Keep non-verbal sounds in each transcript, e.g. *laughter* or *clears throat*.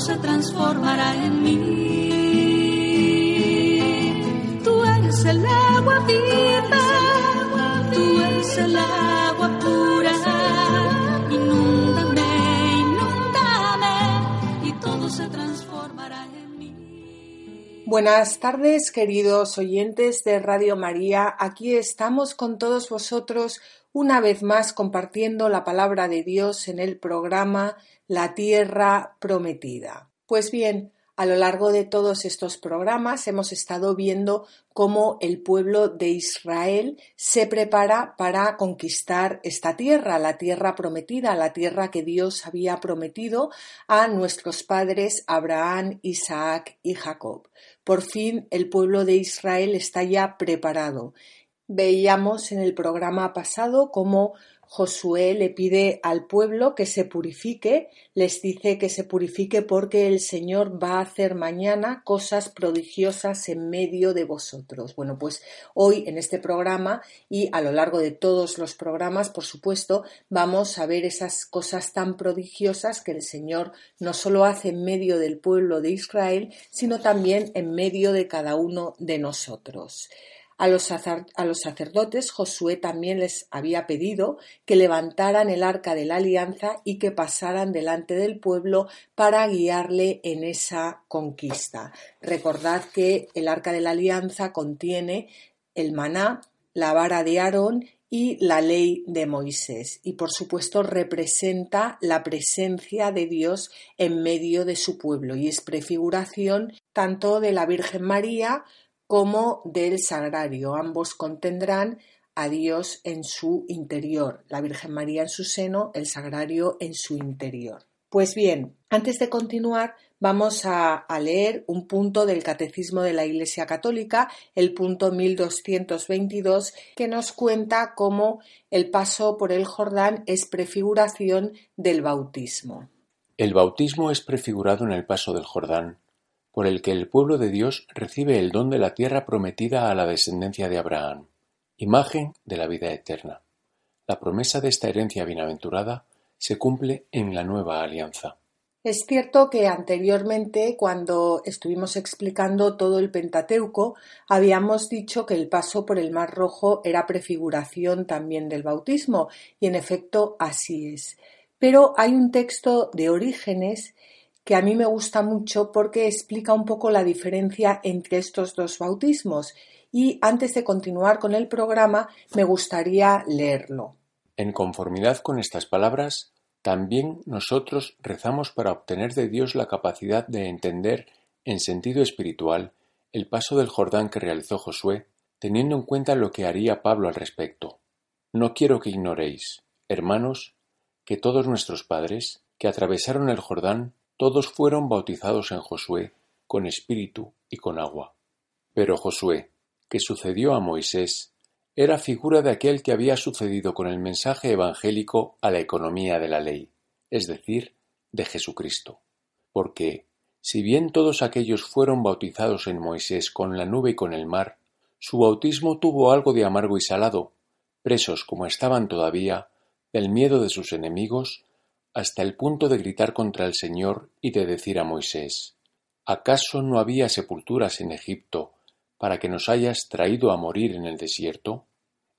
se transformará en mí. Tú eres el agua viva, tú eres el agua pura. Inúndame, inúndame y todo se transformará en mí. Buenas tardes, queridos oyentes de Radio María. Aquí estamos con todos vosotros una vez más compartiendo la palabra de Dios en el programa La Tierra Prometida. Pues bien, a lo largo de todos estos programas hemos estado viendo cómo el pueblo de Israel se prepara para conquistar esta tierra, la tierra prometida, la tierra que Dios había prometido a nuestros padres Abraham, Isaac y Jacob. Por fin el pueblo de Israel está ya preparado. Veíamos en el programa pasado cómo Josué le pide al pueblo que se purifique, les dice que se purifique porque el Señor va a hacer mañana cosas prodigiosas en medio de vosotros. Bueno, pues hoy en este programa y a lo largo de todos los programas, por supuesto, vamos a ver esas cosas tan prodigiosas que el Señor no solo hace en medio del pueblo de Israel, sino también en medio de cada uno de nosotros. A los, sacerdotes Josué también les había pedido que levantaran el arca de la alianza y que pasaran delante del pueblo para guiarle en esa conquista. Recordad que el arca de la alianza contiene el maná, la vara de Aarón y la ley de Moisés y por supuesto representa la presencia de Dios en medio de su pueblo y es prefiguración tanto de la Virgen María como del sagrario. Ambos contendrán a Dios en su interior, la Virgen María en su seno, el sagrario en su interior. Pues bien, antes de continuar, vamos a, leer un punto del Catecismo de la Iglesia Católica, el punto 1222, que nos cuenta cómo el paso por el Jordán es prefiguración del bautismo. El bautismo es prefigurado en el paso del Jordán por el que el pueblo de Dios recibe el don de la tierra prometida a la descendencia de Abraham, imagen de la vida eterna. La promesa de esta herencia bienaventurada se cumple en la nueva alianza. Es cierto que anteriormente, cuando estuvimos explicando todo el Pentateuco, habíamos dicho que el paso por el Mar Rojo era prefiguración también del bautismo, y en efecto así es. Pero hay un texto de Orígenes que a mí me gusta mucho porque explica un poco la diferencia entre estos dos bautismos y antes de continuar con el programa me gustaría leerlo. En conformidad con estas palabras, también nosotros rezamos para obtener de Dios la capacidad de entender en sentido espiritual el paso del Jordán que realizó Josué, teniendo en cuenta lo que haría Pablo al respecto. No quiero que ignoréis, hermanos, que todos nuestros padres, que atravesaron el Jordán, todos fueron bautizados en Josué con espíritu y con agua. Pero Josué, que sucedió a Moisés, era figura de aquel que había sucedido con el mensaje evangélico a la economía de la ley, es decir, de Jesucristo. Porque, si bien todos aquellos fueron bautizados en Moisés con la nube y con el mar, su bautismo tuvo algo de amargo y salado, presos como estaban todavía, del miedo de sus enemigos, hasta el punto de gritar contra el Señor y de decir a Moisés ¿Acaso no había sepulturas en Egipto para que nos hayas traído a morir en el desierto?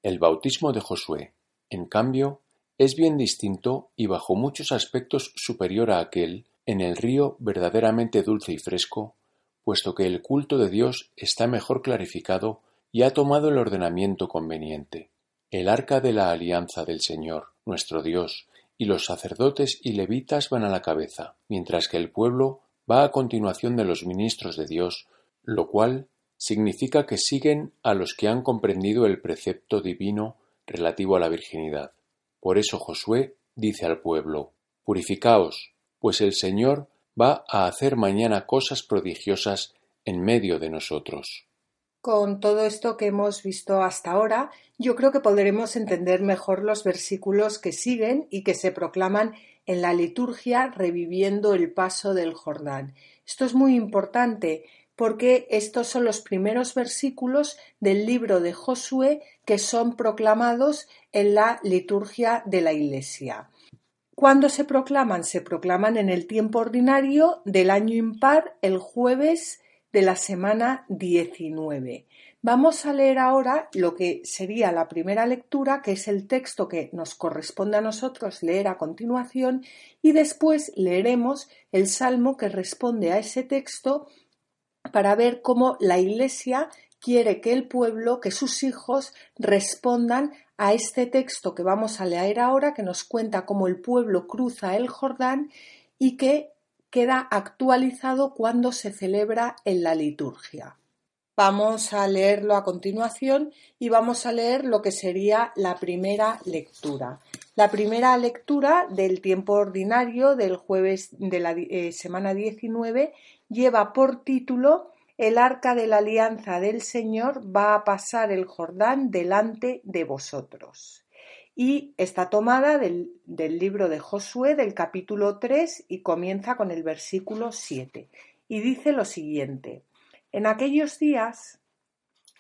El bautismo de Josué, en cambio, es bien distinto y bajo muchos aspectos superior a aquel en el río verdaderamente dulce y fresco, puesto que el culto de Dios está mejor clarificado y ha tomado el ordenamiento conveniente. El arca de la alianza del Señor, nuestro Dios, y los sacerdotes y levitas van a la cabeza, mientras que el pueblo va a continuación de los ministros de Dios, lo cual significa que siguen a los que han comprendido el precepto divino relativo a la virginidad. Por eso Josué dice al pueblo Purificaos, pues el Señor va a hacer mañana cosas prodigiosas en medio de nosotros. Con todo esto que hemos visto hasta ahora, yo creo que podremos entender mejor los versículos que siguen y que se proclaman en la liturgia reviviendo el paso del Jordán. Esto es muy importante porque estos son los primeros versículos del libro de Josué que son proclamados en la liturgia de la Iglesia. ¿Cuándo se proclaman? Se proclaman en el tiempo ordinario del año impar, el jueves de la semana 19. Vamos a leer ahora lo que sería la primera lectura, que es el texto que nos corresponde a nosotros leer a continuación, y después leeremos el salmo que responde a ese texto para ver cómo la Iglesia quiere que el pueblo, que sus hijos respondan a este texto que vamos a leer ahora, que nos cuenta cómo el pueblo cruza el Jordán y que queda actualizado cuando se celebra en la liturgia. Vamos a leerlo a continuación y vamos a leer lo que sería la primera lectura. La primera lectura del tiempo ordinario del jueves de la eh, semana 19 lleva por título El arca de la alianza del Señor va a pasar el Jordán delante de vosotros. Y está tomada del, libro de Josué del capítulo 3 y comienza con el versículo 7. Y dice lo siguiente. En aquellos días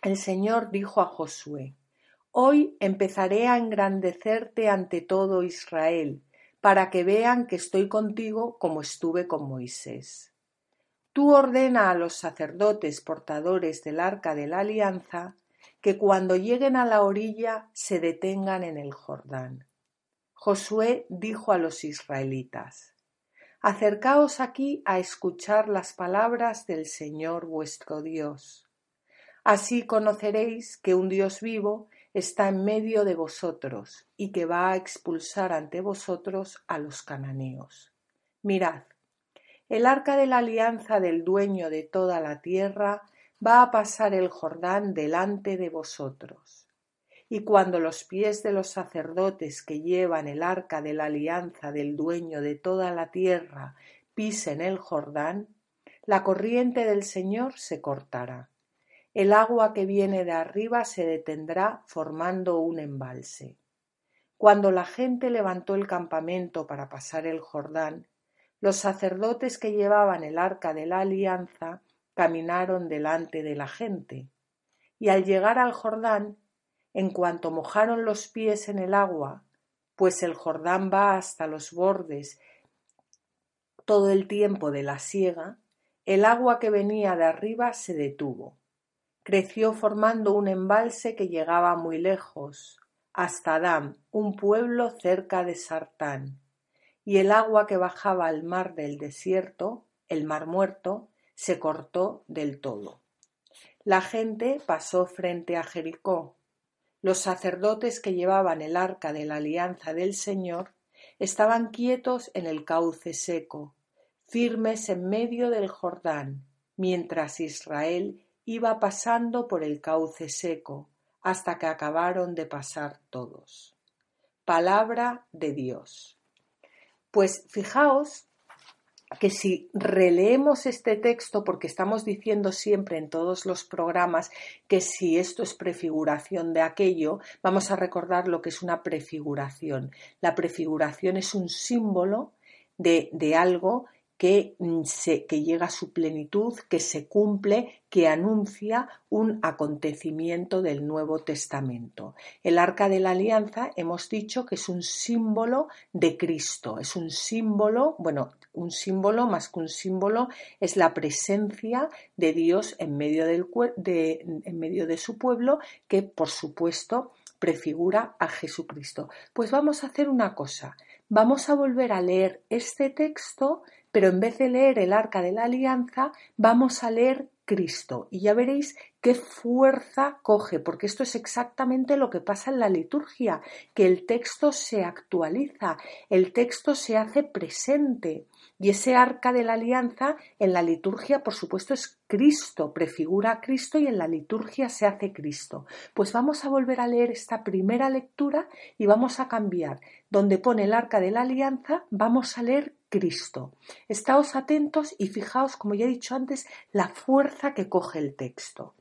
el Señor dijo a Josué, Hoy empezaré a engrandecerte ante todo Israel, para que vean que estoy contigo como estuve con Moisés. Tú ordena a los sacerdotes portadores del arca de la alianza que cuando lleguen a la orilla se detengan en el Jordán. Josué dijo a los israelitas, Acercaos aquí a escuchar las palabras del Señor vuestro Dios. Así conoceréis que un Dios vivo está en medio de vosotros y que va a expulsar ante vosotros a los cananeos. Mirad, el arca de la alianza del dueño de toda la tierra va a pasar el Jordán delante de vosotros. Y cuando los pies de los sacerdotes que llevan el arca de la alianza del dueño de toda la tierra pisen el Jordán, la corriente del Señor se cortará. El agua que viene de arriba se detendrá formando un embalse. Cuando la gente levantó el campamento para pasar el Jordán, los sacerdotes que llevaban el arca de la alianza caminaron delante de la gente, y al llegar al Jordán, en cuanto mojaron los pies en el agua, pues el Jordán va hasta los bordes todo el tiempo de la siega, el agua que venía de arriba se detuvo. Creció formando un embalse que llegaba muy lejos, hasta Adán, un pueblo cerca de Sartán y el agua que bajaba al mar del desierto, el mar muerto, se cortó del todo. La gente pasó frente a Jericó. Los sacerdotes que llevaban el arca de la alianza del Señor estaban quietos en el cauce seco, firmes en medio del Jordán, mientras Israel iba pasando por el cauce seco, hasta que acabaron de pasar todos. Palabra de Dios. Pues fijaos que si releemos este texto, porque estamos diciendo siempre en todos los programas que si esto es prefiguración de aquello, vamos a recordar lo que es una prefiguración. La prefiguración es un símbolo de, de algo que, mm, que llega a su plenitud, que se cumple, que anuncia un acontecimiento del Nuevo Testamento. El arca de la alianza hemos dicho que es un símbolo de Cristo, es un símbolo, bueno, un símbolo más que un símbolo es la presencia de Dios en medio, del, de, en medio de su pueblo que por supuesto prefigura a Jesucristo. Pues vamos a hacer una cosa, vamos a volver a leer este texto pero en vez de leer el arca de la alianza, vamos a leer Cristo. Y ya veréis qué fuerza coge, porque esto es exactamente lo que pasa en la liturgia, que el texto se actualiza, el texto se hace presente y ese arca de la alianza en la liturgia, por supuesto, es Cristo, prefigura a Cristo y en la liturgia se hace Cristo. Pues vamos a volver a leer esta primera lectura y vamos a cambiar. Donde pone el arca de la alianza, vamos a leer Cristo. Estáos atentos y fijaos, como ya he dicho antes, la fuerza que coge el texto.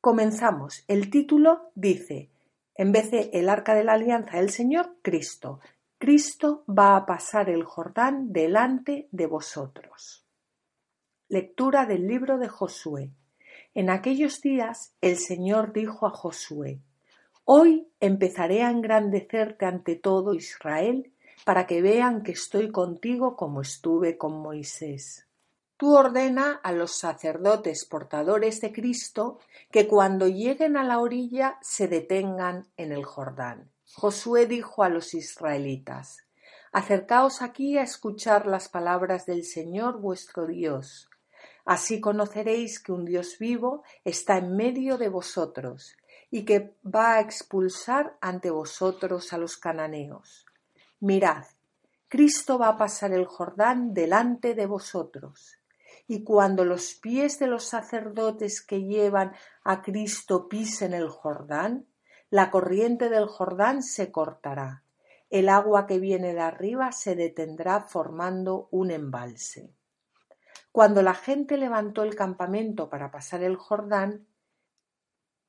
Comenzamos. El título dice, en vez de el arca de la alianza del Señor, Cristo. Cristo va a pasar el Jordán delante de vosotros. Lectura del libro de Josué. En aquellos días el Señor dijo a Josué, Hoy empezaré a engrandecerte ante todo Israel, para que vean que estoy contigo como estuve con Moisés. Tú ordena a los sacerdotes portadores de Cristo que cuando lleguen a la orilla se detengan en el Jordán. Josué dijo a los israelitas, Acercaos aquí a escuchar las palabras del Señor vuestro Dios. Así conoceréis que un Dios vivo está en medio de vosotros y que va a expulsar ante vosotros a los cananeos. Mirad, Cristo va a pasar el Jordán delante de vosotros y cuando los pies de los sacerdotes que llevan a Cristo pisen el Jordán, la corriente del Jordán se cortará, el agua que viene de arriba se detendrá formando un embalse. Cuando la gente levantó el campamento para pasar el Jordán,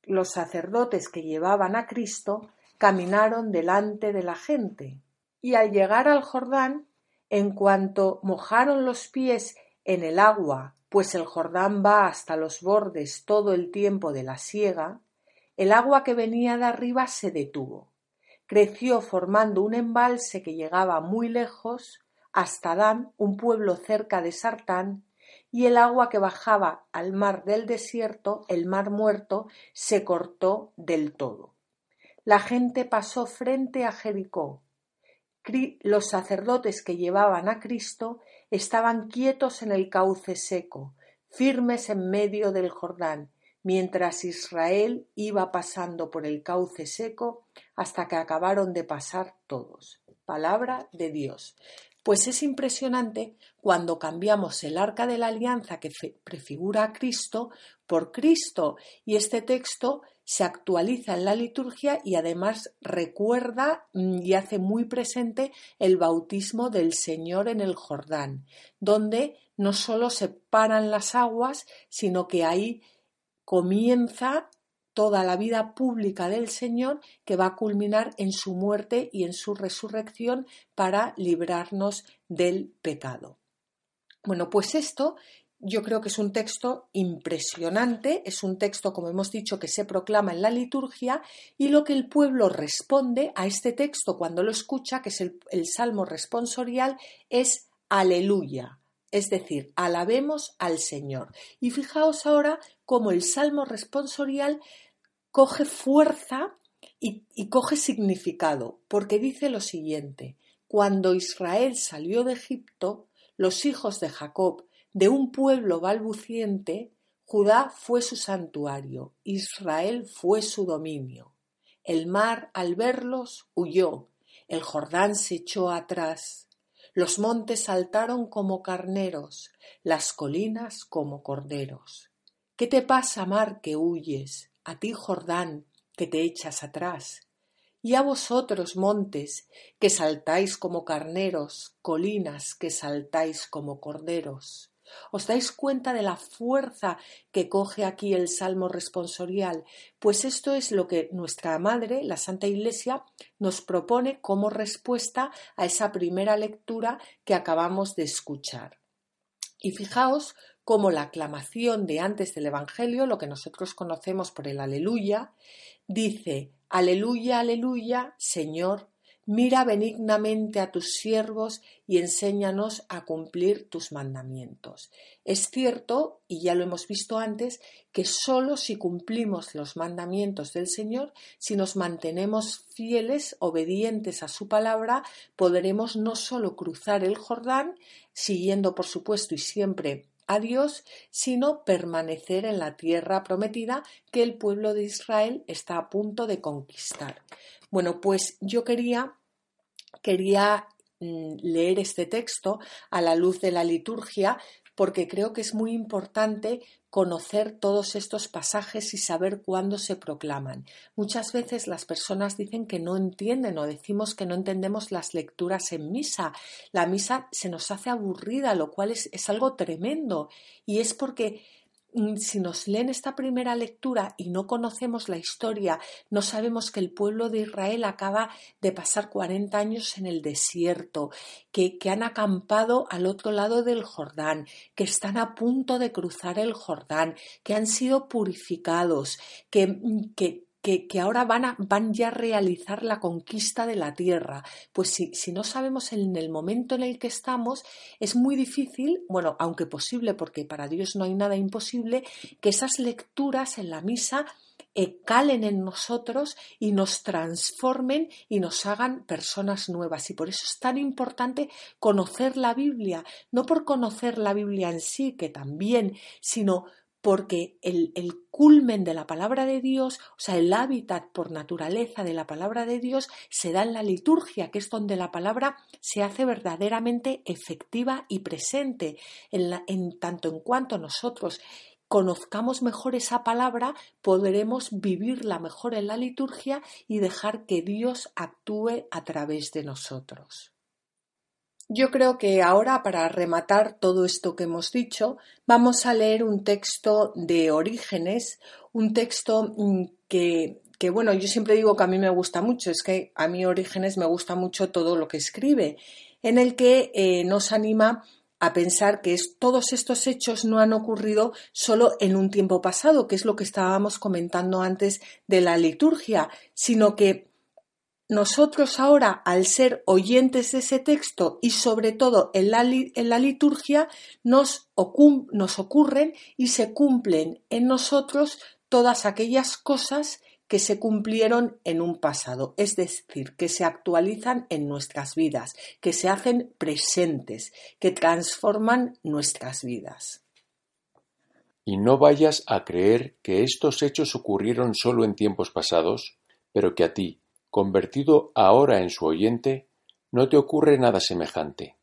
los sacerdotes que llevaban a Cristo caminaron delante de la gente, y al llegar al Jordán, en cuanto mojaron los pies en el agua, pues el Jordán va hasta los bordes todo el tiempo de la siega, el agua que venía de arriba se detuvo. Creció formando un embalse que llegaba muy lejos, hasta Dan, un pueblo cerca de Sartán, y el agua que bajaba al mar del desierto, el mar muerto, se cortó del todo. La gente pasó frente a Jericó. Los sacerdotes que llevaban a Cristo estaban quietos en el cauce seco, firmes en medio del Jordán, mientras Israel iba pasando por el cauce seco hasta que acabaron de pasar todos. Palabra de Dios. Pues es impresionante cuando cambiamos el arca de la alianza que prefigura a Cristo por Cristo y este texto se actualiza en la liturgia y además recuerda mm, y hace muy presente el bautismo del Señor en el Jordán, donde no solo se paran las aguas, sino que ahí comienza toda la vida pública del Señor que va a culminar en su muerte y en su resurrección para librarnos del pecado. Bueno, pues esto yo creo que es un texto impresionante, es un texto, como hemos dicho, que se proclama en la liturgia y lo que el pueblo responde a este texto cuando lo escucha, que es el, salmo responsorial, es aleluya, es decir, alabemos al Señor. Y fijaos ahora cómo el salmo responsorial coge fuerza y, coge significado, porque dice lo siguiente, cuando Israel salió de Egipto, los hijos de Jacob de un pueblo balbuciente, Judá fue su santuario, Israel fue su dominio. El mar al verlos huyó, el Jordán se echó atrás, los montes saltaron como carneros, las colinas como corderos. ¿Qué te pasa, mar, que huyes? A ti, Jordán, que te echas atrás. Y a vosotros, montes, que saltáis como carneros, colinas, que saltáis como corderos. ¿Os dais cuenta de la fuerza que coge aquí el Salmo responsorial? Pues esto es lo que nuestra Madre, la Santa Iglesia, nos propone como respuesta a esa primera lectura que acabamos de escuchar. Y fijaos cómo la aclamación de antes del Evangelio, lo que nosotros conocemos por el aleluya, dice, aleluya, aleluya, Señor, Mira benignamente a tus siervos y enséñanos a cumplir tus mandamientos. Es cierto, y ya lo hemos visto antes, que sólo si cumplimos los mandamientos del Señor, si nos mantenemos fieles, obedientes a su palabra, podremos no sólo cruzar el Jordán, siguiendo por supuesto y siempre a Dios, sino permanecer en la tierra prometida que el pueblo de Israel está a punto de conquistar. Bueno, pues yo quería, quería mm, leer este texto a la luz de la liturgia porque creo que es muy importante conocer todos estos pasajes y saber cuándo se proclaman. Muchas veces las personas dicen que no entienden o decimos que no entendemos las lecturas en misa. La misa se nos hace aburrida, lo cual es, algo tremendo y es porque si nos leen esta primera lectura y no conocemos la historia, no sabemos que el pueblo de Israel acaba de pasar 40 años en el desierto, que, han acampado al otro lado del Jordán, que están a punto de cruzar el Jordán, que han sido purificados, que, mm, que ahora van, a, van ya a realizar la conquista de la tierra. Pues si, si, no sabemos en el momento en el que estamos, es muy difícil, bueno, aunque posible, porque para Dios no hay nada imposible, que esas lecturas en la misa eh, calen en nosotros y nos transformen y nos hagan personas nuevas. Y por eso es tan importante conocer la Biblia, no por conocer la Biblia en sí, que también, sino porque el, culmen de la palabra de Dios, o sea, el hábitat por naturaleza de la palabra de Dios, se da en la liturgia, que es donde la palabra se hace verdaderamente efectiva y presente. En, tanto en cuanto nosotros conozcamos mejor esa palabra, podremos vivirla mejor en la liturgia y dejar que Dios actúe a través de nosotros. Yo creo que ahora, para rematar todo esto que hemos dicho, vamos a leer un texto de Orígenes, un texto mm, que, bueno, yo siempre digo que a mí me gusta mucho, es que a mí Orígenes me gusta mucho todo lo que escribe, en el que eh, nos anima a pensar que todos estos hechos no han ocurrido solo en un tiempo pasado, que es lo que estábamos comentando antes de la liturgia, sino que nosotros ahora, al ser oyentes de ese texto y sobre todo en la, liturgia, nos, nos ocurren y se cumplen en nosotros todas aquellas cosas que se cumplieron en un pasado, es decir, que se actualizan en nuestras vidas, que se hacen presentes, que transforman nuestras vidas. Y no vayas a creer que estos hechos ocurrieron solo en tiempos pasados, pero que a ti, Convertido ahora en su oyente, no te ocurre nada semejante.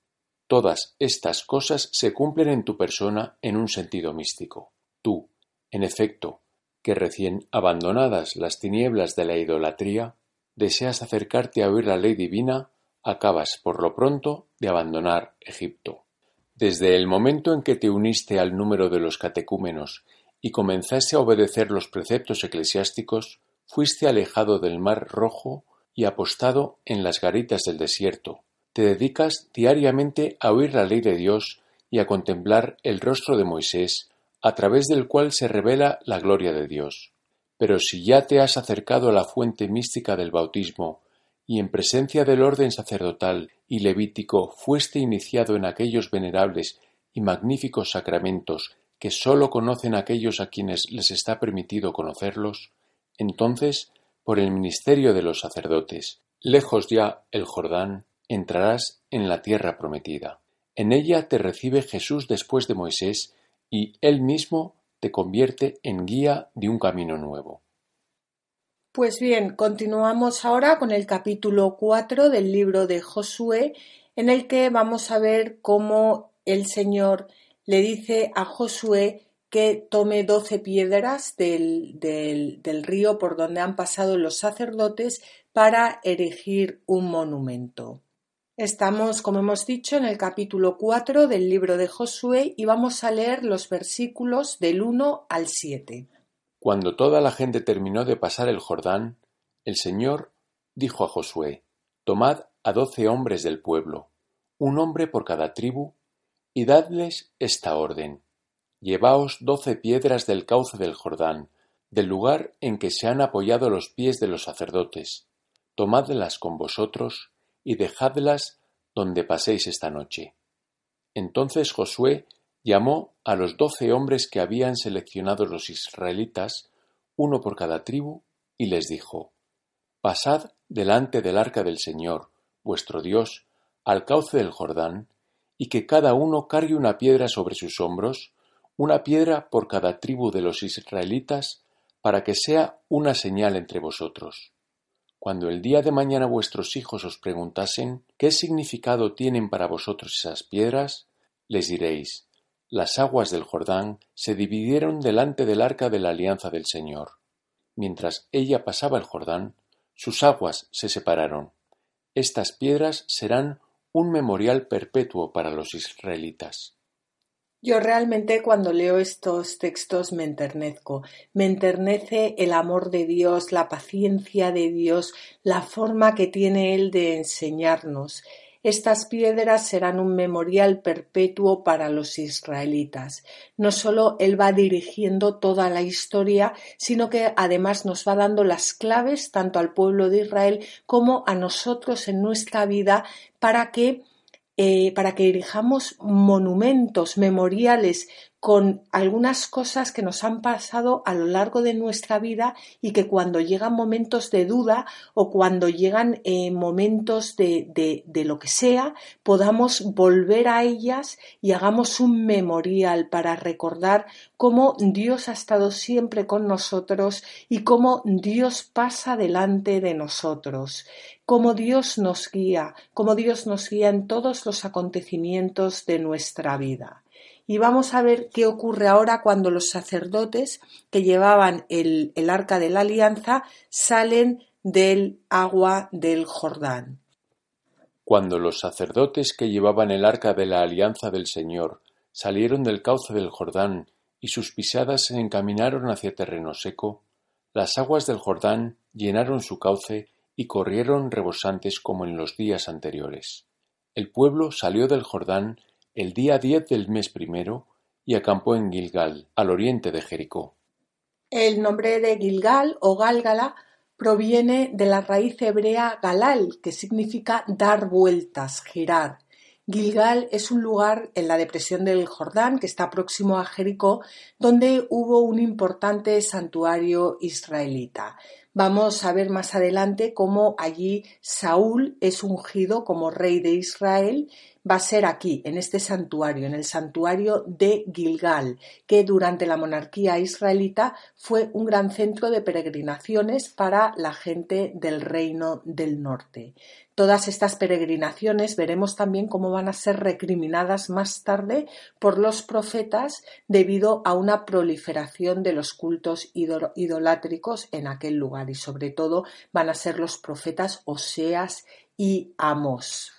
Todas estas cosas se cumplen en tu persona en un sentido místico. Tú, en efecto, que recién abandonadas las tinieblas de la idolatría, deseas acercarte a oír la ley divina, acabas por lo pronto de abandonar Egipto. Desde el momento en que te uniste al número de los catecúmenos y comenzaste a obedecer los preceptos eclesiásticos, fuiste alejado del mar Rojo y apostado en las garitas del desierto. Te dedicas diariamente a oír la ley de Dios y a contemplar el rostro de Moisés, a través del cual se revela la gloria de Dios. Pero si ya te has acercado a la fuente mística del bautismo, y en presencia del orden sacerdotal y levítico fuiste iniciado en aquellos venerables y magníficos sacramentos que sólo conocen aquellos a quienes les está permitido conocerlos, entonces, por el ministerio de los sacerdotes, lejos ya el Jordán, entrarás en la tierra prometida. En ella te recibe Jesús después de Moisés, y él mismo te convierte en guía de un camino nuevo. Pues bien, continuamos ahora con el capítulo 4 del libro de Josué, en el que vamos a ver cómo el Señor le dice a Josué que tome doce piedras del, del, río por donde han pasado los sacerdotes para erigir un monumento. Estamos, como hemos dicho, en el capítulo 4 del libro de Josué y vamos a leer los versículos del 1 al 7. Cuando toda la gente terminó de pasar el Jordán, el Señor dijo a Josué, Tomad a doce hombres del pueblo, un hombre por cada tribu, y dadles esta orden Llevaos doce piedras del cauce del Jordán, del lugar en que se han apoyado los pies de los sacerdotes, tomadlas con vosotros y dejadlas donde paséis esta noche. Entonces Josué llamó a los doce hombres que habían seleccionado los israelitas, uno por cada tribu, y les dijo Pasad delante del arca del Señor, vuestro Dios, al cauce del Jordán, y que cada uno cargue una piedra sobre sus hombros, una piedra por cada tribu de los israelitas, para que sea una señal entre vosotros. Cuando el día de mañana vuestros hijos os preguntasen qué significado tienen para vosotros esas piedras, les diréis Las aguas del Jordán se dividieron delante del arca de la alianza del Señor. Mientras ella pasaba el Jordán, sus aguas se separaron. Estas piedras serán un memorial perpetuo para los israelitas. Yo realmente cuando leo estos textos me enternezco. Me enternece el amor de Dios, la paciencia de Dios, la forma que tiene Él de enseñarnos. Estas piedras serán un memorial perpetuo para los israelitas. No solo Él va dirigiendo toda la historia, sino que además nos va dando las claves tanto al pueblo de Israel como a nosotros en nuestra vida para que eh, para que erijamos monumentos memoriales con algunas cosas que nos han pasado a lo largo de nuestra vida y que cuando llegan momentos de duda o cuando llegan eh, momentos de, de, de, lo que sea, podamos volver a ellas y hagamos un memorial para recordar cómo Dios ha estado siempre con nosotros y cómo Dios pasa delante de nosotros cómo Dios nos guía, cómo Dios nos guía en todos los acontecimientos de nuestra vida. Y vamos a ver qué ocurre ahora cuando los sacerdotes que llevaban el, el arca de la alianza salen del agua del Jordán. Cuando los sacerdotes que llevaban el arca de la alianza del Señor salieron del cauce del Jordán y sus pisadas se encaminaron hacia terreno seco, las aguas del Jordán llenaron su cauce y corrieron rebosantes como en los días anteriores. El pueblo salió del Jordán el día diez del mes primero y acampó en Gilgal, al oriente de Jericó. El nombre de Gilgal o Gálgala proviene de la raíz hebrea galal, que significa dar vueltas, girar. Gilgal es un lugar en la depresión del Jordán, que está próximo a Jericó, donde hubo un importante santuario israelita. Vamos a ver más adelante cómo allí Saúl es ungido como rey de Israel va a ser aquí, en este santuario, en el santuario de Gilgal, que durante la monarquía israelita fue un gran centro de peregrinaciones para la gente del reino del norte. Todas estas peregrinaciones veremos también cómo van a ser recriminadas más tarde por los profetas debido a una proliferación de los cultos idolátricos en aquel lugar y sobre todo van a ser los profetas Oseas y Amos.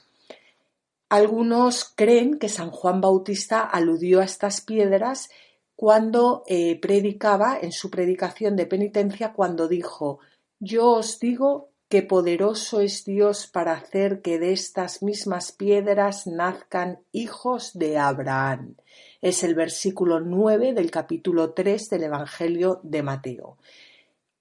Algunos creen que San Juan Bautista aludió a estas piedras cuando eh, predicaba en su predicación de penitencia cuando dijo Yo os digo que poderoso es Dios para hacer que de estas mismas piedras nazcan hijos de Abraham. Es el versículo 9 del capítulo 3 del Evangelio de Mateo.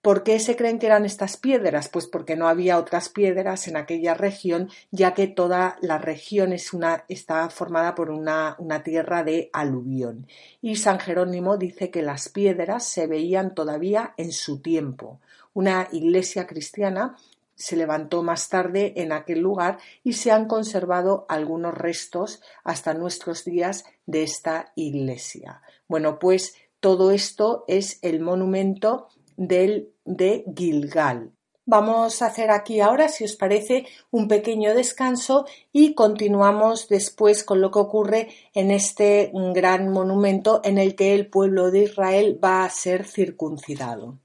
¿Por qué se creen que eran estas piedras? Pues porque no había otras piedras en aquella región, ya que toda la región es una, está formada por una, una tierra de aluvión. Y San Jerónimo dice que las piedras se veían todavía en su tiempo. Una iglesia cristiana se levantó más tarde en aquel lugar y se han conservado algunos restos hasta nuestros días de esta iglesia. Bueno, pues todo esto es el monumento del, de Gilgal. Vamos a hacer aquí ahora, si os parece, un pequeño descanso y continuamos después con lo que ocurre en este gran monumento en el que el pueblo de Israel va a ser circuncidado.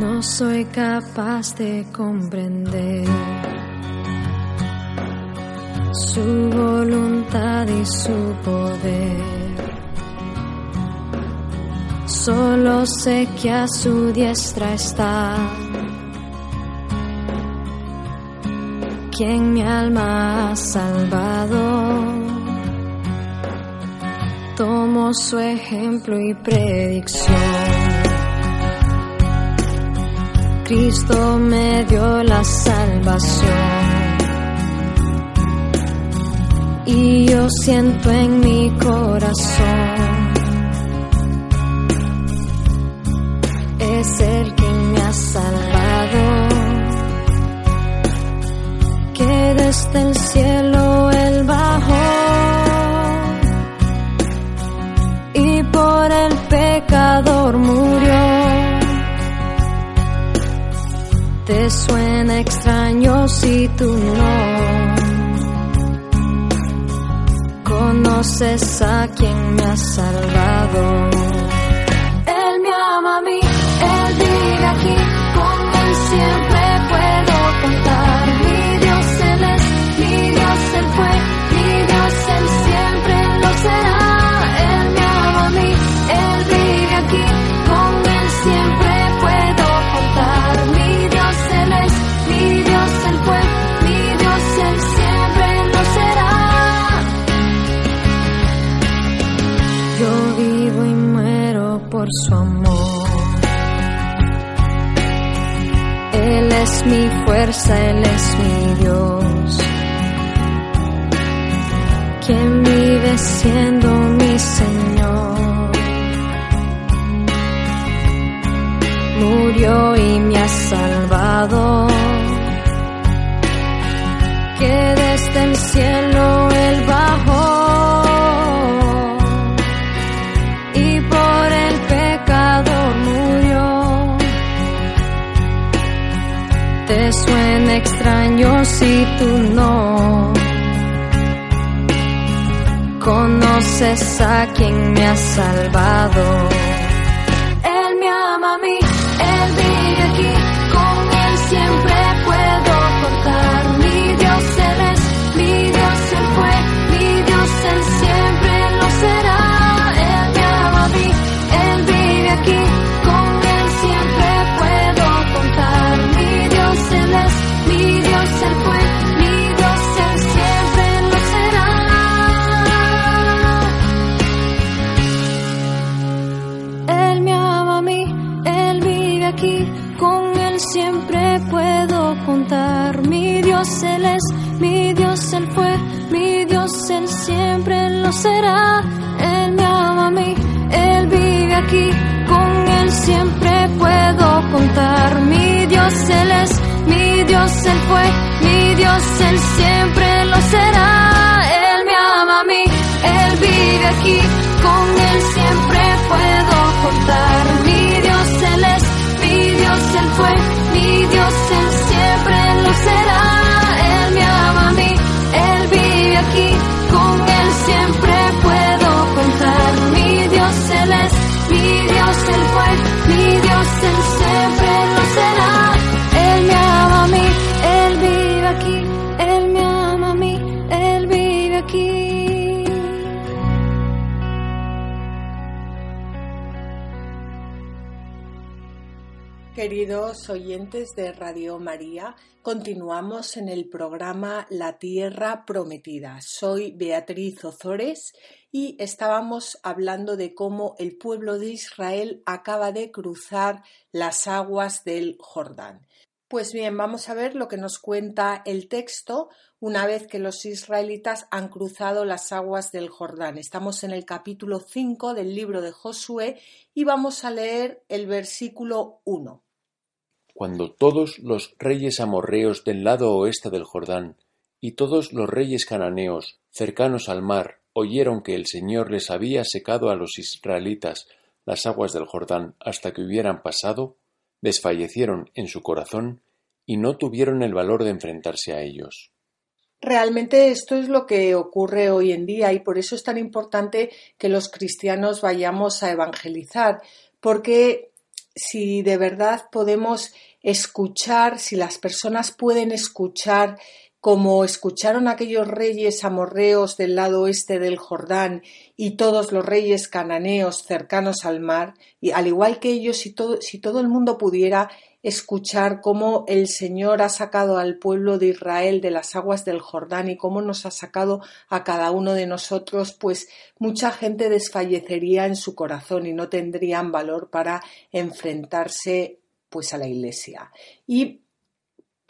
No soy capaz de comprender su voluntad y su poder. Solo sé que a su diestra está quien mi alma ha salvado. Tomo su ejemplo y predicción. Cristo me dio la salvación. Y yo siento en mi corazón. Es el que me ha salvado. Que desde el cielo él bajó. Y por el pecador murió suena extraño si tú no conoces a quien me ha salvado. Su amor. Él es mi fuerza, Él es mi Dios. Conoces a quien me ha salvado. Él fue, mi Dios Él siempre lo será. Él me ama a mí, Él vive aquí, con Él siempre puedo contar. Mi Dios Él es, mi Dios Él fue, mi Dios Él siempre lo será. Él me ama a mí, Él vive aquí, con Él siempre puedo contar. Queridos oyentes de Radio María, continuamos en el programa La Tierra Prometida. Soy Beatriz Ozores y estábamos hablando de cómo el pueblo de Israel acaba de cruzar las aguas del Jordán. Pues bien, vamos a ver lo que nos cuenta el texto una vez que los israelitas han cruzado las aguas del Jordán. Estamos en el capítulo 5 del libro de Josué y vamos a leer el versículo 1. Cuando todos los reyes amorreos del lado oeste del Jordán y todos los reyes cananeos cercanos al mar oyeron que el Señor les había secado a los israelitas las aguas del Jordán hasta que hubieran pasado, desfallecieron en su corazón y no tuvieron el valor de enfrentarse a ellos. Realmente esto es lo que ocurre hoy en día y por eso es tan importante que los cristianos vayamos a evangelizar, porque si de verdad podemos escuchar, si las personas pueden escuchar como escucharon aquellos reyes amorreos del lado oeste del Jordán y todos los reyes cananeos cercanos al mar, y al igual que ellos, si todo, si todo el mundo pudiera escuchar cómo el Señor ha sacado al pueblo de Israel de las aguas del Jordán y cómo nos ha sacado a cada uno de nosotros, pues mucha gente desfallecería en su corazón y no tendrían valor para enfrentarse pues a la iglesia. Y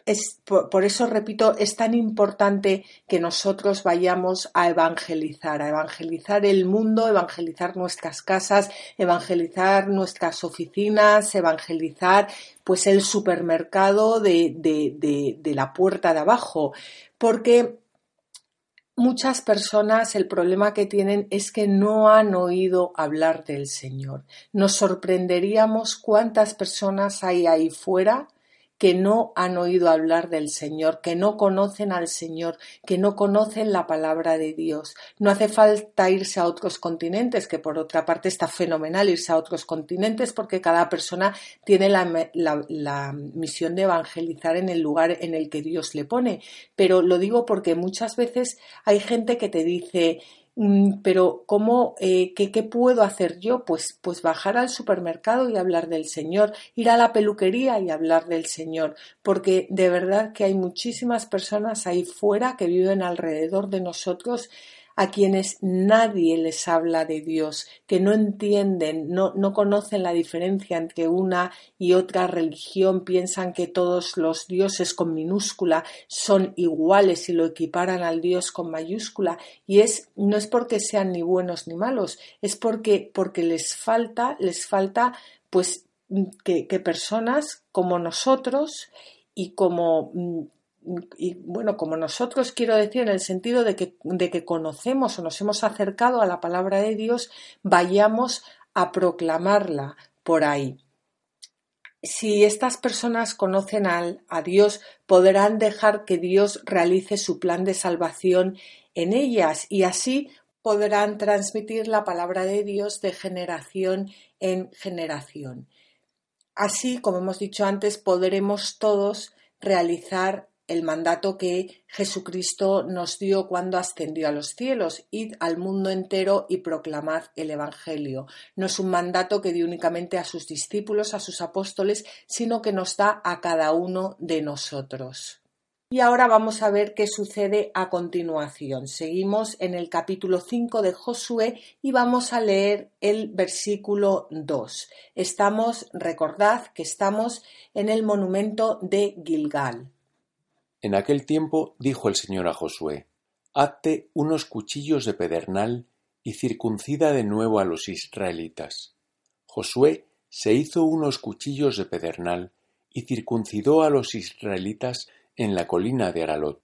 es, por, eso, repito, es tan importante que nosotros vayamos a evangelizar, a evangelizar el mundo, evangelizar nuestras casas, evangelizar nuestras oficinas, evangelizar pues el supermercado de, de, de, de la puerta de abajo, porque muchas personas el problema que tienen es que no han oído hablar del Señor. Nos sorprenderíamos cuántas personas hay ahí fuera que no han oído hablar del Señor, que no conocen al Señor, que no conocen la palabra de Dios. No hace falta irse a otros continentes, que por otra parte está fenomenal irse a otros continentes porque cada persona tiene la, la misión de evangelizar en el lugar en el que Dios le pone. Pero lo digo porque muchas veces hay gente que te dice pero ¿cómo, eh, qué, qué, puedo hacer yo? Pues, pues bajar al supermercado y hablar del Señor, ir a la peluquería y hablar del Señor, porque de verdad que hay muchísimas personas ahí fuera que viven alrededor de nosotros a quienes nadie les habla de Dios, que no entienden, no, no conocen la diferencia entre una y otra religión, piensan que todos los dioses con minúscula son iguales y lo equiparan al Dios con mayúscula, y es, no es porque sean ni buenos ni malos, es porque, porque les falta, les falta pues que, que personas como nosotros y como mm, y bueno, como nosotros quiero decir en el sentido de que, de que conocemos o nos hemos acercado a la palabra de Dios, vayamos a proclamarla por ahí. Si estas personas conocen a Dios, podrán dejar que Dios realice su plan de salvación en ellas y así podrán transmitir la palabra de Dios de generación en generación. Así, como hemos dicho antes, podremos todos realizar el mandato que Jesucristo nos dio cuando ascendió a los cielos, id al mundo entero y proclamad el Evangelio. No es un mandato que dio únicamente a sus discípulos, a sus apóstoles, sino que nos da a cada uno de nosotros. Y ahora vamos a ver qué sucede a continuación. Seguimos en el capítulo 5 de Josué y vamos a leer el versículo 2. Estamos, recordad que estamos en el monumento de Gilgal. En aquel tiempo dijo el Señor a Josué, Hazte unos cuchillos de pedernal y circuncida de nuevo a los israelitas. Josué se hizo unos cuchillos de pedernal y circuncidó a los israelitas en la colina de Aralot.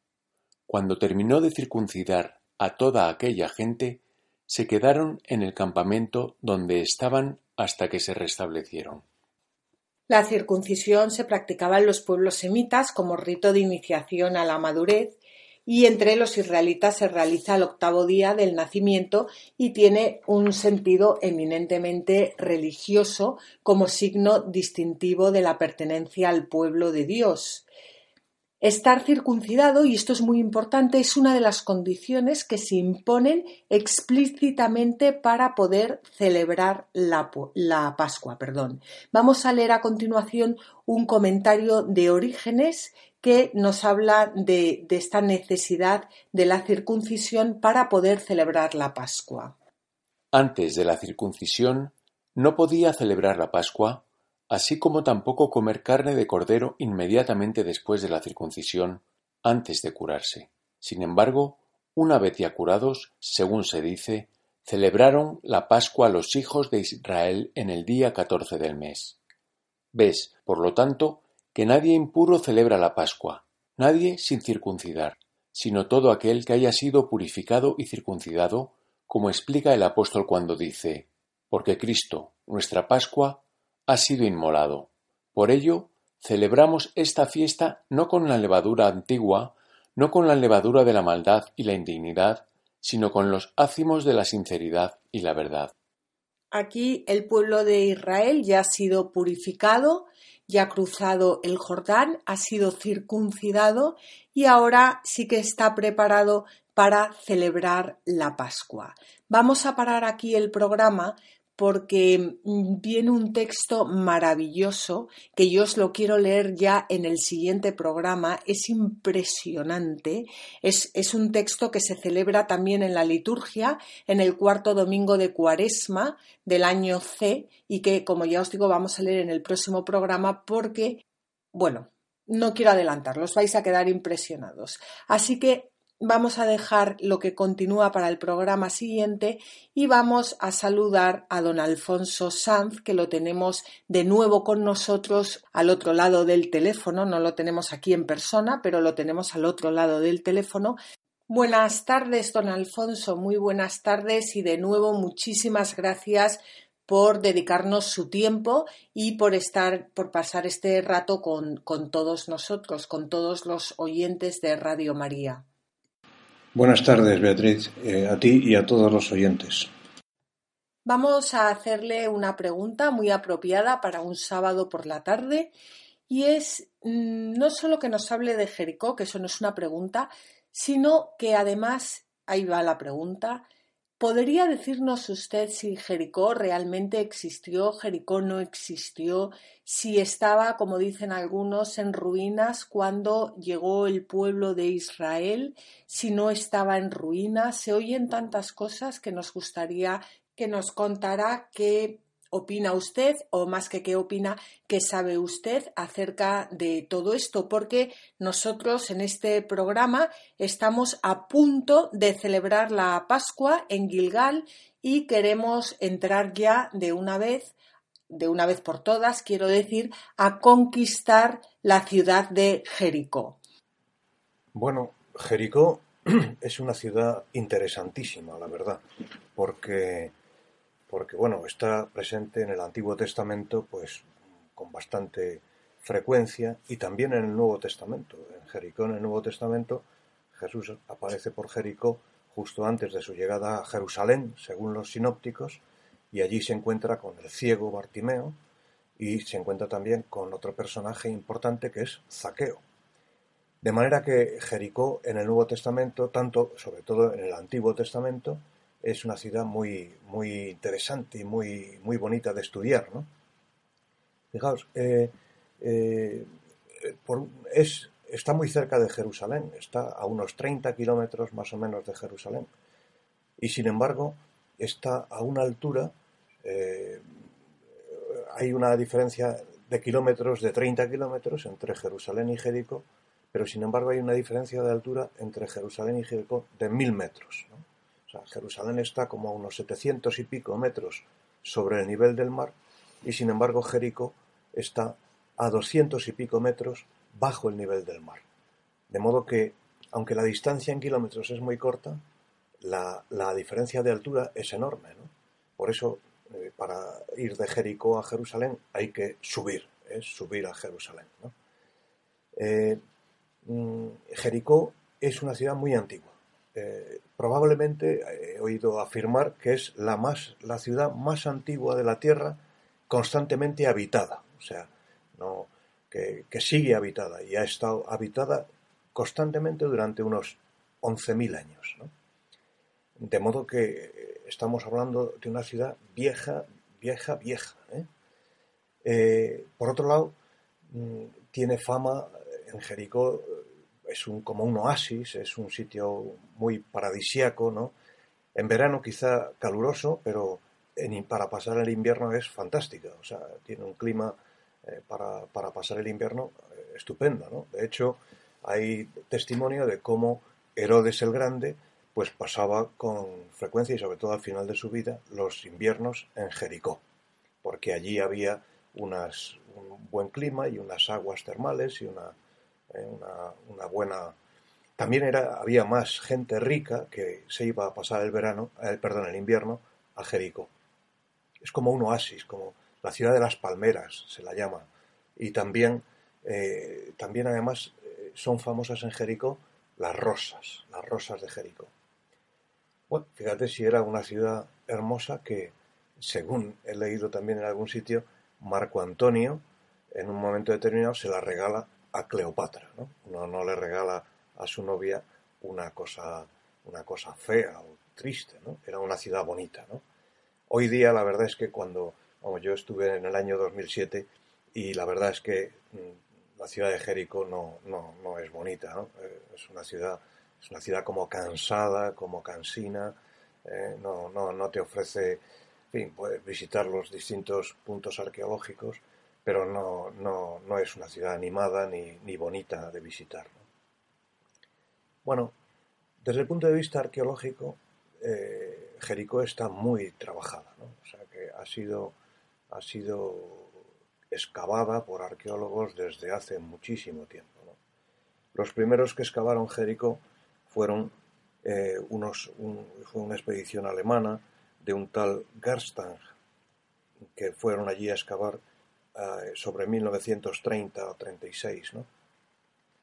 Cuando terminó de circuncidar a toda aquella gente, se quedaron en el campamento donde estaban hasta que se restablecieron. La circuncisión se practicaba en los pueblos semitas como rito de iniciación a la madurez y entre los israelitas se realiza el octavo día del nacimiento y tiene un sentido eminentemente religioso como signo distintivo de la pertenencia al pueblo de Dios. Estar circuncidado, y esto es muy importante, es una de las condiciones que se imponen explícitamente para poder celebrar la, Pascua. Perdón. Vamos a leer a continuación un comentario de Orígenes que nos habla de esta necesidad de la circuncisión para poder celebrar la Pascua. Antes de la circuncisión no podía celebrar la Pascua así como tampoco comer carne de cordero inmediatamente después de la circuncisión, antes de curarse. Sin embargo, una vez ya curados, según se dice, celebraron la Pascua los hijos de Israel en el día catorce del mes. Ves, por lo tanto, que nadie impuro celebra la Pascua, nadie sin circuncidar, sino todo aquel que haya sido purificado y circuncidado, como explica el apóstol cuando dice, porque Cristo, nuestra Pascua, ha sido inmolado. Por ello, celebramos esta fiesta no con la levadura antigua, no con la levadura de la maldad y la indignidad, sino con los ácimos de la sinceridad y la verdad. Aquí el pueblo de Israel ya ha sido purificado, ya ha cruzado el Jordán, ha sido circuncidado y ahora sí que está preparado para celebrar la Pascua. Vamos a parar aquí el programa porque mm, viene un texto maravilloso que yo os lo quiero leer ya en el siguiente programa. Es impresionante. Es, es, un texto que se celebra también en la liturgia en el cuarto domingo de Cuaresma del año C y que, como ya os digo, vamos a leer en el próximo programa porque, bueno, no quiero adelantarlos, vais a quedar impresionados. Así que vamos a dejar lo que continúa para el programa siguiente y vamos a saludar a don Alfonso Sanz, que lo tenemos de nuevo con nosotros al otro lado del teléfono. No lo tenemos aquí en persona, pero lo tenemos al otro lado del teléfono. Buenas tardes, don Alfonso, muy buenas tardes y de nuevo muchísimas gracias por dedicarnos su tiempo y por estar, por pasar este rato con, todos nosotros, con todos los oyentes de Radio María. Buenas tardes, Beatriz, eh, a ti y a todos los oyentes. Vamos a hacerle una pregunta muy apropiada para un sábado por la tarde y es mm, no solo que nos hable de Jericó, que eso no es una pregunta, sino que además, ahí va la pregunta, ¿Podría decirnos usted si Jericó realmente existió, Jericó no existió, si estaba, como dicen algunos, en ruinas cuando llegó el pueblo de Israel, si no estaba en ruinas? Se oyen tantas cosas que nos gustaría que nos contara qué opina usted o más que qué opina, qué sabe usted acerca de todo esto, porque nosotros en este programa estamos a punto de celebrar la Pascua en Gilgal y queremos entrar ya de una vez de una vez por todas, quiero decir, a conquistar la ciudad de Jericó. Bueno, Jericó *clears throat* es una ciudad interesantísima, la verdad, porque porque bueno, está presente en el Antiguo Testamento pues con bastante frecuencia y también en el Nuevo Testamento. En Jericó, en el Nuevo Testamento, Jesús aparece por Jericó justo antes de su llegada a Jerusalén, según los sinópticos, y allí se encuentra con el ciego Bartimeo y se encuentra también con otro personaje importante que es Zaqueo. De manera que Jericó en el Nuevo Testamento, tanto sobre todo en el Antiguo Testamento, es una ciudad muy, muy interesante y muy, muy bonita de estudiar. ¿no? Fijaos, eh, eh, es, está muy cerca de Jerusalén, está a unos 30 kilómetros más o menos de Jerusalén. Y sin embargo, está a una altura, eh, hay una diferencia de kilómetros, de 30 kilómetros entre Jerusalén y Jericó, pero sin embargo hay una diferencia de altura entre Jerusalén y Jericó de mil metros. ¿no? Jerusalén está como a unos 700 y pico metros sobre el nivel del mar y sin embargo Jericó está a 200 y pico metros bajo el nivel del mar. De modo que, aunque la distancia en kilómetros es muy corta, la, diferencia de altura es enorme. Por eso, eh, para ir de Jericó a Jerusalén hay que subir, es subir a Jerusalén. Eh, mm, Jericó es una ciudad muy antigua. Eh, probablemente he oído afirmar que es la, más, la ciudad más antigua de la Tierra constantemente habitada, o sea, no, que, sigue habitada y ha estado habitada constantemente durante unos 11.000 años. De modo que estamos hablando de una ciudad vieja, vieja, vieja. ¿eh? Eh, por otro lado, mm, tiene fama en Jericó es un, como un oasis, es un sitio muy paradisiaco, ¿no? En verano quizá caluroso, pero para pasar el invierno es fantástica, o sea, tiene un clima eh, para, pasar el invierno eh, estupendo, ¿no? De hecho, hay testimonio de cómo Herodes el Grande pues pasaba con frecuencia y sobre todo al final de su vida los inviernos en Jericó, porque allí había unas, un buen clima y unas aguas termales y una ¿eh? una, buena... También era, había más gente rica que se iba a pasar el verano, eh, perdón, el invierno a Jericó. Es como un oasis, como la ciudad de las palmeras se la llama. Y también, eh, también además son famosas en Jericó las rosas, las rosas de Jericó. Bueno, fíjate si era una ciudad hermosa que, según he leído también en algún sitio, Marco Antonio, en un momento determinado, se la regala a Cleopatra, ¿no? Uno no le regala a su novia una cosa, una cosa fea o triste, ¿no? Era una ciudad bonita, ¿no? Hoy día la verdad es que cuando yo estuve en el año 2007 y la verdad es que mm, la ciudad de Jericó no, no, no es bonita, ¿no? Eh, es una ciudad es una ciudad como cansada, como cansina, eh, no, no, no te ofrece, fin, puedes visitar los distintos puntos arqueológicos, pero no, no, no es una ciudad animada ni, ni bonita de visitar. Bueno, desde el punto de vista arqueológico, eh, Jericó está muy trabajada, ¿no? o sea que ha sido, ha sido excavada por arqueólogos desde hace muchísimo tiempo. Los primeros que excavaron Jericó fueron eh, unos, fue una expedición alemana de un tal Gerstang que fueron allí a excavar sobre 1930 o 36, ¿no?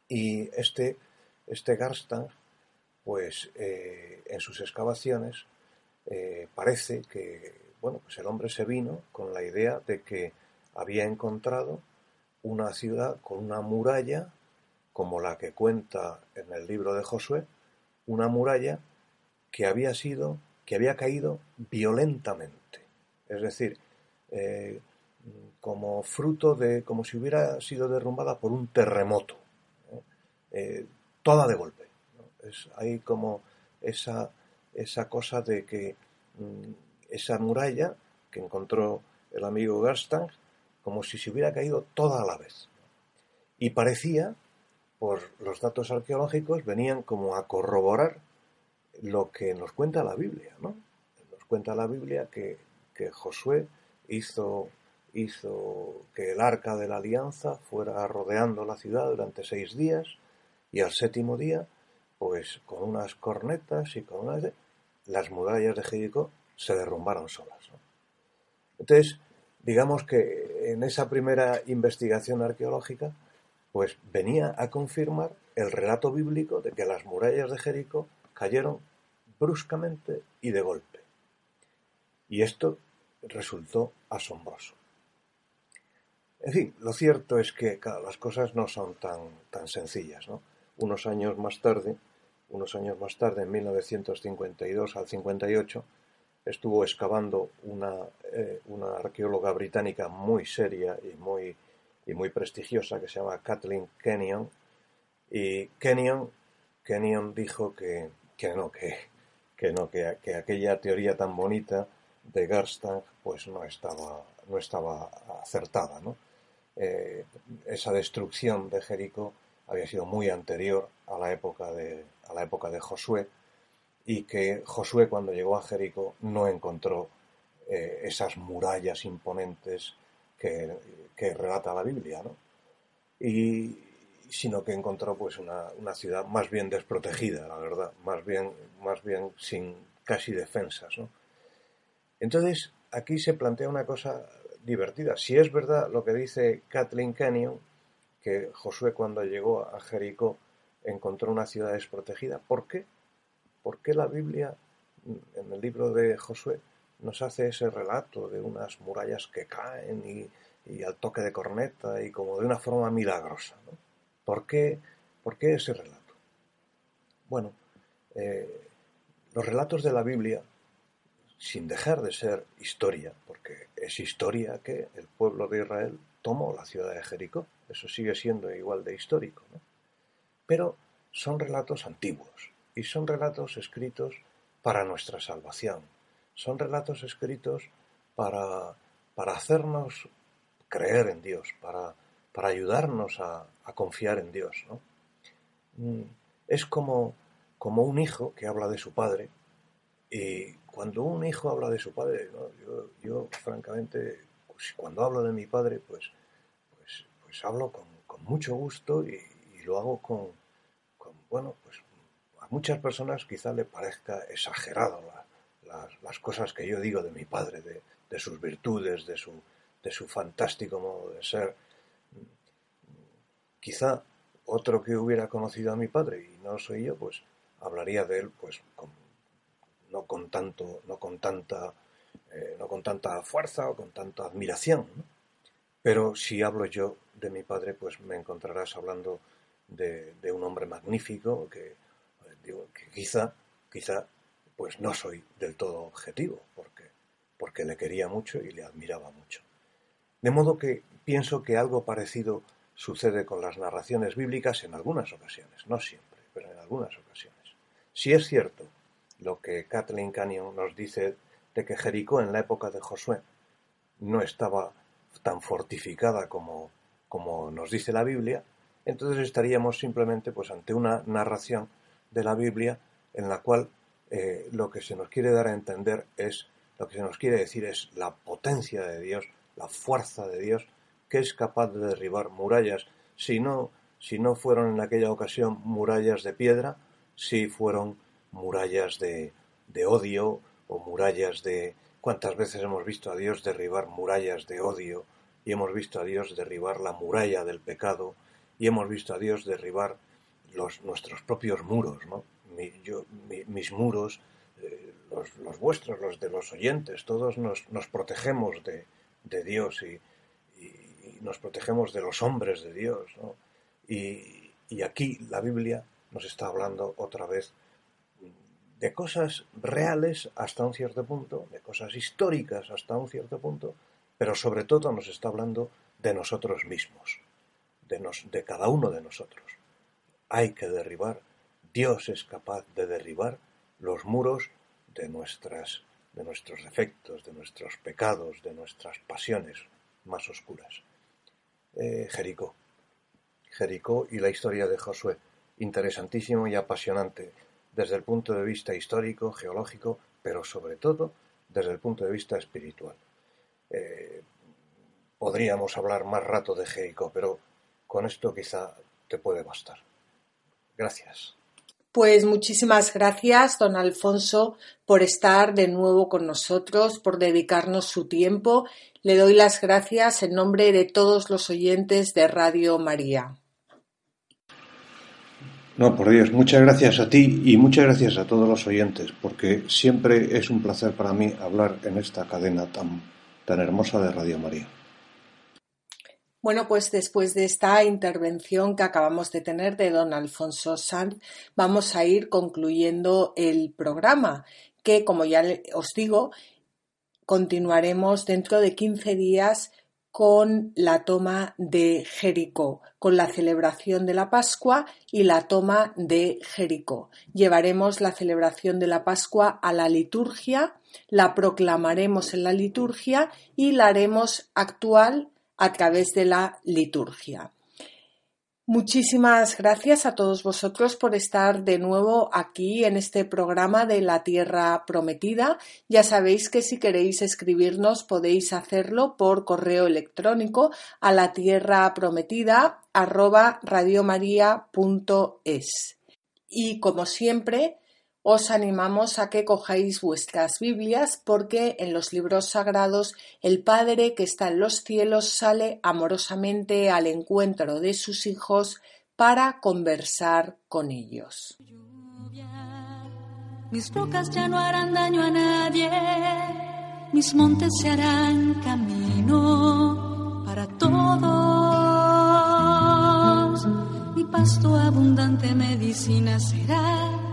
Y este, este Garstang, pues en sus excavaciones parece que, bueno, pues el hombre se vino con la idea de que había encontrado una ciudad con una muralla como la que cuenta en el libro de Josué, una muralla que había sido, que había caído violentamente, es decir, eh, como fruto de, como si hubiera sido derrumbada por un terremoto, ¿eh? Eh, toda de golpe. Es, hay como esa, esa cosa de que mm, esa muralla que encontró el amigo Gerstang, como si se hubiera caído toda a la vez. Y parecía por los datos arqueológicos venían como a corroborar lo que nos cuenta la Biblia, ¿no? Nos cuenta la Biblia que, Josué hizo, hizo que el arca de la alianza fuera rodeando la ciudad durante seis días y al séptimo día, pues con unas cornetas y con unas... las murallas de Jericó se derrumbaron solas. Entonces, digamos que en esa primera investigación arqueológica, pues venía a confirmar el relato bíblico de que las murallas de Jericó cayeron bruscamente y de golpe. Y esto resultó asombroso. En fin, lo cierto es que las cosas no son tan, tan sencillas. ¿no? Unos años más tarde, unos años más tarde, en 1952 al 58, estuvo excavando una, eh, una arqueóloga británica muy seria y muy y muy prestigiosa que se llama Kathleen Kenyon. Y Kenyon, Kenyon dijo que, que no, que, que no, que, aquella teoría tan bonita de Gerstang pues no estaba, no estaba acertada. ¿no? Eh, esa destrucción de Jericó había sido muy anterior a la época de, a la época de Josué y que Josué cuando llegó a Jericó no encontró eh, esas murallas imponentes que, relata la Biblia, ¿no? Y, sino que encontró pues una, ciudad más bien desprotegida, la verdad, más bien, más bien sin casi defensas, ¿no? Entonces, aquí se plantea una cosa divertida. Si es verdad lo que dice Kathleen Canyon, que Josué cuando llegó a Jericó encontró una ciudad desprotegida, ¿por qué? ¿Por qué la Biblia, en el libro de Josué, nos hace ese relato de unas murallas que caen y, al toque de corneta y como de una forma milagrosa. ¿no? ¿Por, qué, ¿Por qué ese relato? Bueno, eh, los relatos de la Biblia, sin dejar de ser historia, porque es historia que el pueblo de Israel tomó la ciudad de Jericó, eso sigue siendo igual de histórico, ¿no? pero son relatos antiguos y son relatos escritos para nuestra salvación, son relatos escritos para, para hacernos creer en Dios, para, para ayudarnos a, confiar en Dios. ¿no? Mm, es como, como un hijo que habla de su padre y cuando un hijo habla de su padre, yo, yo, francamente, pues, cuando hablo de mi padre, pues, pues, pues hablo con, mucho gusto y, lo hago con, con, bueno, pues a muchas personas quizá le parezca exagerado la, las, cosas que yo digo de mi padre, de, sus virtudes, de su, de su fantástico modo de ser. Quizá otro que hubiera conocido a mi padre y no soy yo, pues hablaría de él, pues no con tanto, no con tanta, eh, no con tanta fuerza o con tanta admiración. Pero si hablo yo de mi padre, pues me encontrarás hablando de, un hombre magnífico que, digo, que quizá, quizá pues no soy del todo objetivo, porque, porque le quería mucho y le admiraba mucho. De modo que pienso que algo parecido sucede con las narraciones bíblicas en algunas ocasiones, no siempre, pero en algunas ocasiones. Si es cierto lo que Kathleen Canyon nos dice de que Jericó en la época de Josué no estaba tan fortificada como, como nos dice la Biblia, entonces estaríamos simplemente pues ante una narración de la Biblia en la cual eh, lo que se nos quiere dar a entender es, lo que se nos quiere decir es la potencia de Dios, la fuerza de Dios, que es capaz de derribar murallas, si no, si no fueron en aquella ocasión murallas de piedra, si fueron murallas de, odio o murallas de, cuántas veces hemos visto a Dios derribar murallas de odio y hemos visto a Dios derribar la muralla del pecado y hemos visto a Dios derribar los, nuestros propios muros, ¿no? mis muros, eh, los, vuestros, los de los oyentes, todos nos, nos protegemos de, Dios y, nos protegemos de los hombres de Dios. Y, aquí la Biblia nos está hablando otra vez de cosas reales hasta un cierto punto, de cosas históricas hasta un cierto punto, pero sobre todo nos está hablando de nosotros mismos, de, nos, de cada uno de nosotros. Hay que derribar Dios es capaz de derribar los muros de, nuestras, de nuestros defectos, de nuestros pecados, de nuestras pasiones más oscuras. Eh, Jericó. Jericó y la historia de Josué. Interesantísimo y apasionante desde el punto de vista histórico, geológico, pero sobre todo desde el punto de vista espiritual. Eh, podríamos hablar más rato de Jericó, pero con esto quizá te puede bastar. Gracias. Pues muchísimas gracias, don Alfonso, por estar de nuevo con nosotros, por dedicarnos su tiempo. Le doy las gracias en nombre de todos los oyentes de Radio María. No, por Dios, muchas gracias a ti y muchas gracias a todos los oyentes, porque siempre es un placer para mí hablar en esta cadena tan, tan hermosa de Radio María. Bueno, pues después de esta intervención que acabamos de tener de don Alfonso Sanz, vamos a ir concluyendo el programa, que como ya os digo, continuaremos dentro de 15 días con la toma de Jericó, con la celebración de la Pascua y la toma de Jericó. Llevaremos la celebración de la Pascua a la liturgia, la proclamaremos en la liturgia y la haremos actual a través de la liturgia. Muchísimas gracias a todos vosotros por estar de nuevo aquí en este programa de la Tierra Prometida. Ya sabéis que si queréis escribirnos podéis hacerlo por correo electrónico a la tierra prometida Y como siempre, os animamos a que cojáis vuestras Biblias porque en los libros sagrados el Padre que está en los cielos sale amorosamente al encuentro de sus hijos para conversar con ellos. Mis rocas ya no harán daño a nadie, mis montes se harán camino para todos. Mi pasto abundante medicina será